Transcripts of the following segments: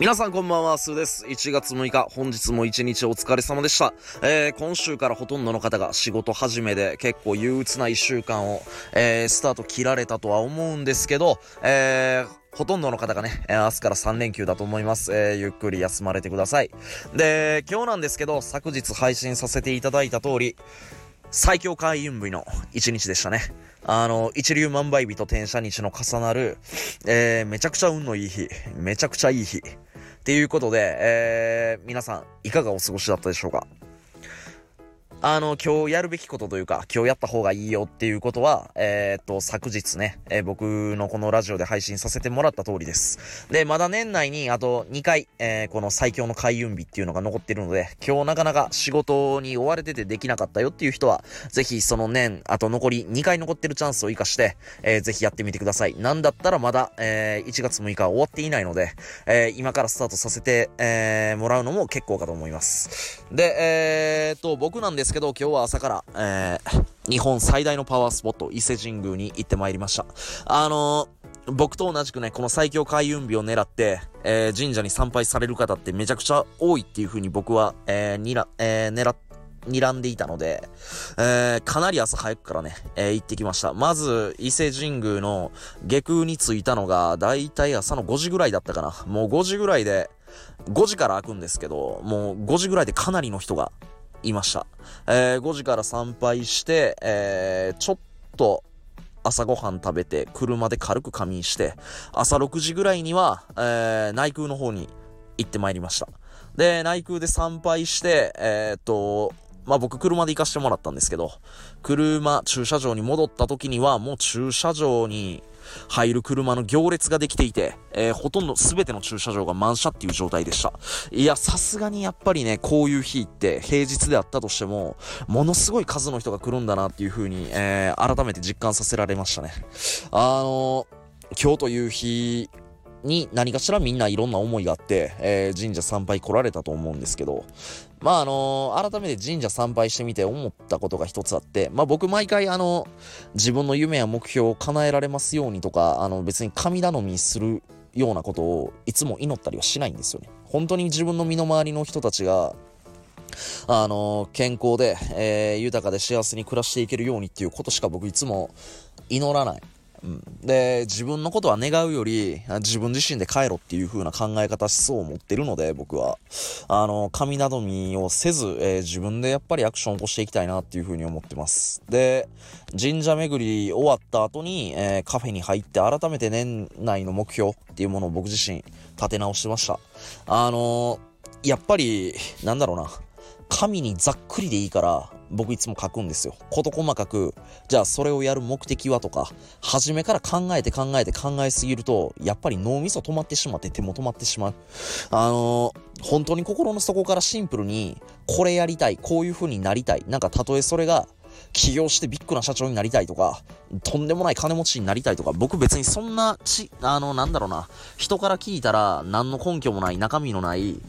皆さんこんばんは、スーです。1月6日、本日も一日お疲れ様でした。えー、今週からほとんどの方が仕事始めで結構憂鬱な1週間を、えー、スタート切られたとは思うんですけど、えー、ほとんどの方がね、明日から3連休だと思います。えー、ゆっくり休まれてください。で、今日なんですけど、昨日配信させていただいた通り、最強開運日の一日でしたね。あの、一流万倍日と転写日の重なる、えー、めちゃくちゃ運のいい日、めちゃくちゃいい日。いうことで、えー、皆さん、いかがお過ごしだったでしょうか？あの、今日やるべきことというか、今日やった方がいいよっていうことは、えー、っと、昨日ね、えー、僕のこのラジオで配信させてもらった通りです。で、まだ年内にあと2回、えー、この最強の開運日っていうのが残ってるので、今日なかなか仕事に追われててできなかったよっていう人は、ぜひその年、あと残り2回残ってるチャンスを活かして、えー、ぜひやってみてください。なんだったらまだ、えー、1月6日終わっていないので、え、今からスタートさせて、え、もらうのも結構かと思います。で、え、っと、僕なんですですけど、今日は朝から、えー、日本最大のパワースポット、伊勢神宮に行ってまいりました。あのー、僕と同じくね、この最強開運日を狙って、えー、神社に参拝される方ってめちゃくちゃ多いっていう風に僕は、えー、にら、えー、狙って、睨んでいたので、えー、かなり朝早くからね、えー、行ってきました。まず、伊勢神宮の下空に着いたのが、だいたい朝の5時ぐらいだったかな。もう5時ぐらいで、5時から開くんですけど、もう5時ぐらいでかなりの人がいました。えー、5時から参拝して、えー、ちょっと朝ごはん食べて、車で軽く仮眠して、朝6時ぐらいには、えー、内宮の方に行ってまいりました。で、内宮で参拝して、えー、っと、まあ僕車で行かしてもらったんですけど、車、駐車場に戻った時にはもう駐車場に入る車の行列ができていて、えー、ほとんど全ての駐車場が満車っていう状態でした。いや、さすがにやっぱりね、こういう日って平日であったとしても、ものすごい数の人が来るんだなっていう風に、えー、改めて実感させられましたね。あのー、今日という日に何かしらみんないろんな思いがあって、えー、神社参拝来られたと思うんですけど、まああのー、改めて神社参拝してみて思ったことが一つあって、まあ僕毎回あの、自分の夢や目標を叶えられますようにとか、あの別に神頼みするようなことをいつも祈ったりはしないんですよね。本当に自分の身の回りの人たちが、あのー、健康で、えー、豊かで幸せに暮らしていけるようにっていうことしか僕いつも祈らない。うん、で、自分のことは願うより、自分自身で帰ろっていう風な考え方思想を持ってるので、僕は。あの、神などみをせず、えー、自分でやっぱりアクションを起こしていきたいなっていう風に思ってます。で、神社巡り終わった後に、えー、カフェに入って改めて年内の目標っていうものを僕自身立て直してました。あのー、やっぱり、なんだろうな。紙にざっくりでいいから、僕いつも書くんですよ。事細かく、じゃあそれをやる目的はとか、初めから考えて考えて考えすぎると、やっぱり脳みそ止まってしまって手も止まってしまう。あのー、本当に心の底からシンプルに、これやりたい、こういう風になりたい。なんかたとえそれが、起業してビッグな社長になりたいとか、とんでもない金持ちになりたいとか、僕別にそんなち、あの、なんだろうな、人から聞いたら何の根拠もない、中身のない、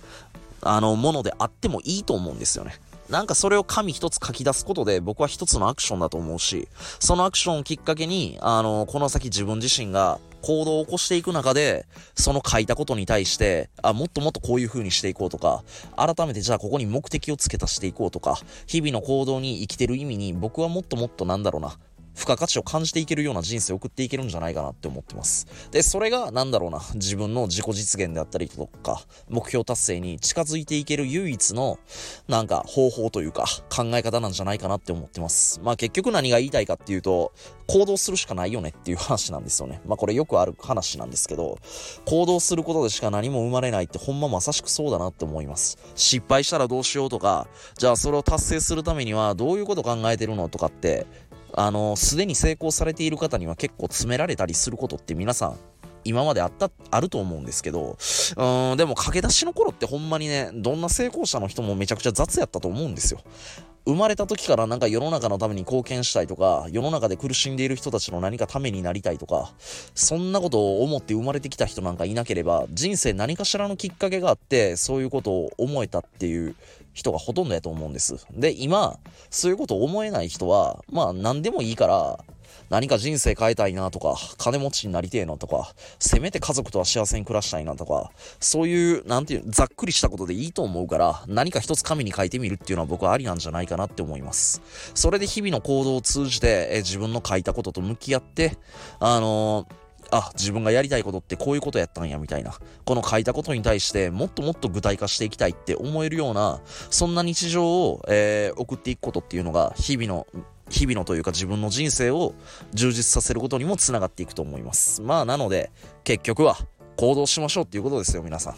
あの、ものであってもいいと思うんですよね。なんかそれを紙一つ書き出すことで僕は一つのアクションだと思うし、そのアクションをきっかけに、あの、この先自分自身が行動を起こしていく中で、その書いたことに対して、あ、もっともっとこういう風にしていこうとか、改めてじゃあここに目的をつけたしていこうとか、日々の行動に生きてる意味に僕はもっともっとなんだろうな、付加価値を感じていけるような人生を送っていけるんじゃないかなって思ってます。で、それがなんだろうな、自分の自己実現であったりとか、目標達成に近づいていける唯一の、なんか方法というか、考え方なんじゃないかなって思ってます。まあ結局何が言いたいかっていうと、行動するしかないよねっていう話なんですよね。まあこれよくある話なんですけど、行動することでしか何も生まれないってほんままさしくそうだなって思います。失敗したらどうしようとか、じゃあそれを達成するためにはどういうこと考えてるのとかって、あの、すでに成功されている方には結構詰められたりすることって皆さん、今まであった、あると思うんですけど、うん、でも駆け出しの頃ってほんまにね、どんな成功者の人もめちゃくちゃ雑やったと思うんですよ。生まれた時からなんか世の中のために貢献したいとか、世の中で苦しんでいる人たちの何かためになりたいとか、そんなことを思って生まれてきた人なんかいなければ、人生何かしらのきっかけがあって、そういうことを思えたっていう人がほとんどやと思うんです。で、今、そういうことを思えない人は、まあ何でもいいから、何か人生変えたいなとか、金持ちになりてえなとか、せめて家族とは幸せに暮らしたいなとか、そういう、なんていう、ざっくりしたことでいいと思うから、何か一つ紙に書いてみるっていうのは僕はありなんじゃないかなって思います。それで日々の行動を通じて、え自分の書いたことと向き合って、あのーあ、自分がやりたいことってこういうことやったんや、みたいな。この書いたことに対して、もっともっと具体化していきたいって思えるような、そんな日常を、えー、送っていくことっていうのが、日々の、日々のというか自分の人生を充実させることにもつながっていくと思います。まあ、なので、結局は、行動しましょうっていうことですよ、皆さん。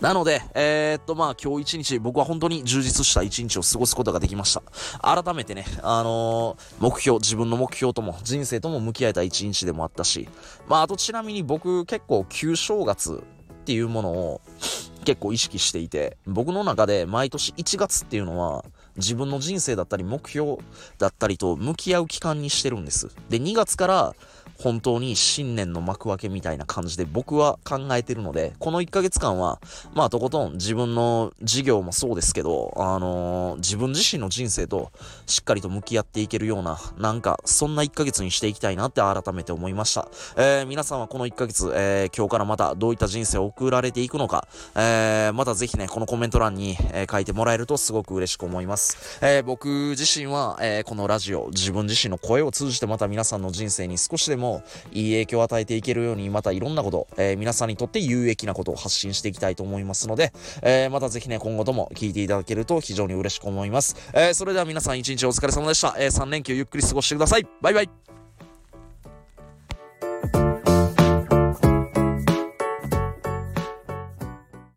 なので、えー、っと、まあ、今日一日、僕は本当に充実した一日を過ごすことができました。改めてね、あのー、目標、自分の目標とも、人生とも向き合えた一日でもあったし、まあ、あとちなみに僕結構旧正月っていうものを結構意識していて、僕の中で毎年1月っていうのは、自分の人生だったり目標だったりと向き合う期間にしてるんです。で、2月から本当に新年の幕開けみたいな感じで僕は考えてるので、この1ヶ月間は、まあとことん自分の事業もそうですけど、あのー、自分自身の人生としっかりと向き合っていけるような、なんかそんな1ヶ月にしていきたいなって改めて思いました。えー、皆さんはこの1ヶ月、えー、今日からまたどういった人生を送られていくのか、えー、またぜひね、このコメント欄に、え、書いてもらえるとすごく嬉しく思います。え、僕自身は、えー、このラジオ、自分自身の声を通じてまた皆さんの人生に少しでもいい影響を与えていけるように、またいろんなこと、えー、皆さんにとって有益なことを発信していきたいと思いますので、えー、またぜひね、今後とも聞いていただけると非常に嬉しく思います。えー、それでは皆さん一日お疲れ様でした。えー、3連休ゆっくり過ごしてください。バイバイ。